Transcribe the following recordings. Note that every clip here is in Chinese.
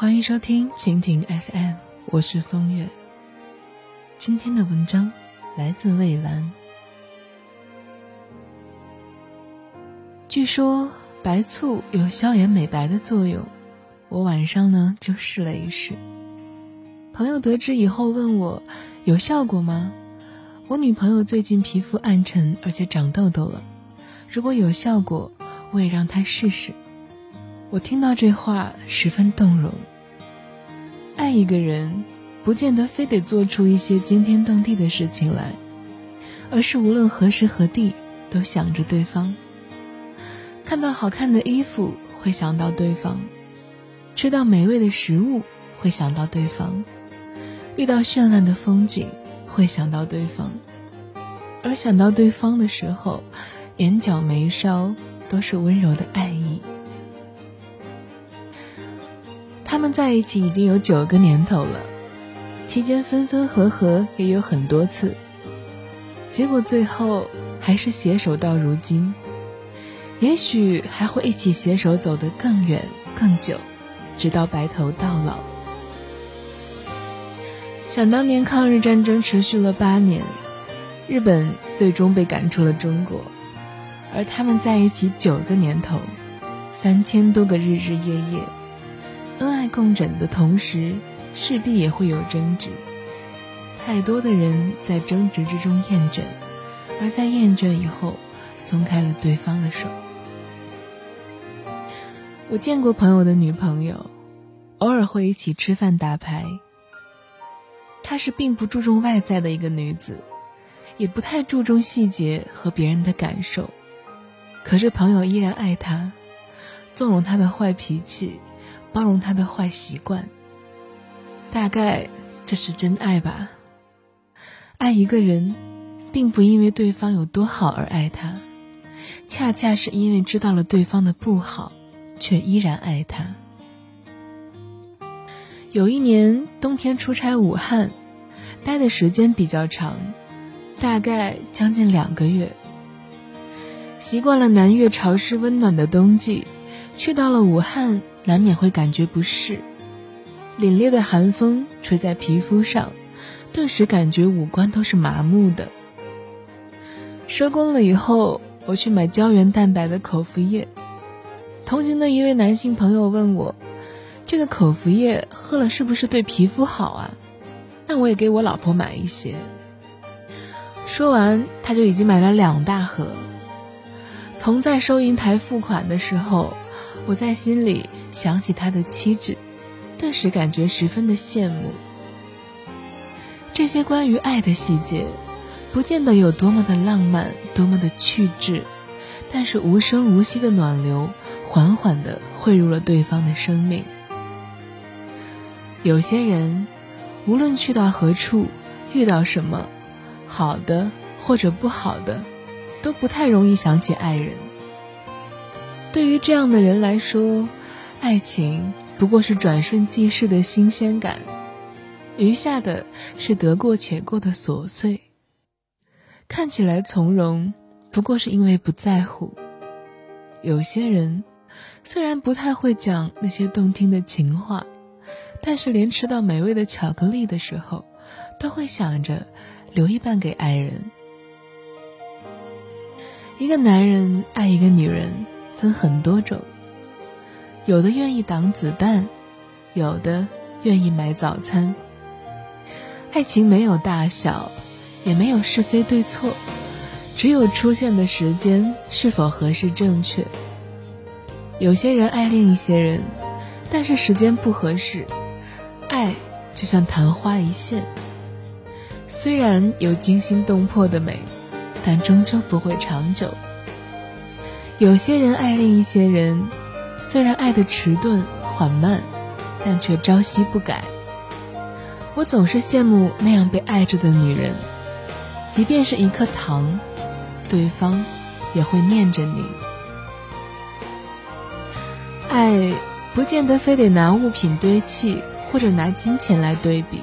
欢迎收听蜻蜓 FM，我是风月。今天的文章来自蔚蓝。据说白醋有消炎美白的作用，我晚上呢就试了一试。朋友得知以后问我有效果吗？我女朋友最近皮肤暗沉，而且长痘痘了。如果有效果，我也让她试试。我听到这话十分动容。爱一个人，不见得非得做出一些惊天动地的事情来，而是无论何时何地都想着对方。看到好看的衣服会想到对方，吃到美味的食物会想到对方，遇到绚烂的风景会想到对方，而想到对方的时候，眼角眉梢都是温柔的爱意。他们在一起已经有九个年头了，期间分分合合也有很多次，结果最后还是携手到如今，也许还会一起携手走得更远更久，直到白头到老。想当年抗日战争持续了八年，日本最终被赶出了中国，而他们在一起九个年头，三千多个日日夜夜。恩爱共枕的同时，势必也会有争执。太多的人在争执之中厌倦，而在厌倦以后，松开了对方的手。我见过朋友的女朋友，偶尔会一起吃饭打牌。她是并不注重外在的一个女子，也不太注重细节和别人的感受。可是朋友依然爱她，纵容她的坏脾气。包容他的坏习惯，大概这是真爱吧。爱一个人，并不因为对方有多好而爱他，恰恰是因为知道了对方的不好，却依然爱他。有一年冬天出差武汉，待的时间比较长，大概将近两个月。习惯了南岳潮湿温暖的冬季，去到了武汉。难免会感觉不适，凛冽的寒风吹在皮肤上，顿时感觉五官都是麻木的。收工了以后，我去买胶原蛋白的口服液。同行的一位男性朋友问我：“这个口服液喝了是不是对皮肤好啊？”那我也给我老婆买一些。说完，他就已经买了两大盒。同在收银台付款的时候。我在心里想起他的妻子，顿时感觉十分的羡慕。这些关于爱的细节，不见得有多么的浪漫，多么的趣致，但是无声无息的暖流，缓缓地汇入了对方的生命。有些人，无论去到何处，遇到什么，好的或者不好的，都不太容易想起爱人。对于这样的人来说，爱情不过是转瞬即逝的新鲜感，余下的是得过且过的琐碎。看起来从容，不过是因为不在乎。有些人虽然不太会讲那些动听的情话，但是连吃到美味的巧克力的时候，都会想着留一半给爱人。一个男人爱一个女人。分很多种，有的愿意挡子弹，有的愿意买早餐。爱情没有大小，也没有是非对错，只有出现的时间是否合适正确。有些人爱另一些人，但是时间不合适，爱就像昙花一现，虽然有惊心动魄的美，但终究不会长久。有些人爱另一些人，虽然爱的迟钝缓慢，但却朝夕不改。我总是羡慕那样被爱着的女人，即便是一颗糖，对方也会念着你。爱不见得非得拿物品堆砌，或者拿金钱来对比。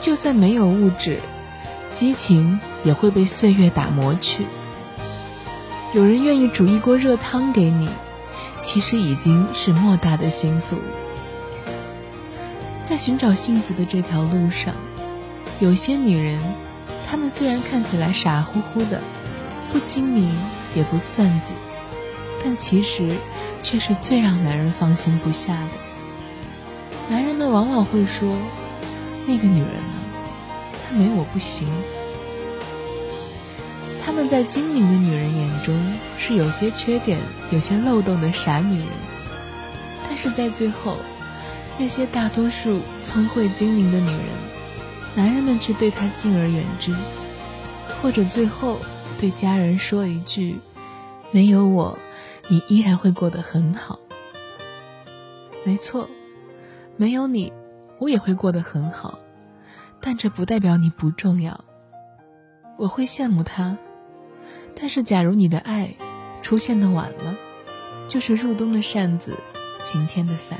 就算没有物质，激情也会被岁月打磨去。有人愿意煮一锅热汤给你，其实已经是莫大的幸福。在寻找幸福的这条路上，有些女人，她们虽然看起来傻乎乎的，不精明也不算计，但其实却是最让男人放心不下的。男人们往往会说：“那个女人呢？她没我不行。”他们在精明的女人眼中是有些缺点、有些漏洞的傻女人，但是在最后。那些大多数聪慧精明的女人，男人们却对她敬而远之，或者最后对家人说一句：“没有我，你依然会过得很好。”没错，没有你，我也会过得很好，但这不代表你不重要。我会羡慕他，但是假如你的爱出现的晚了，就是入冬的扇子，晴天的伞。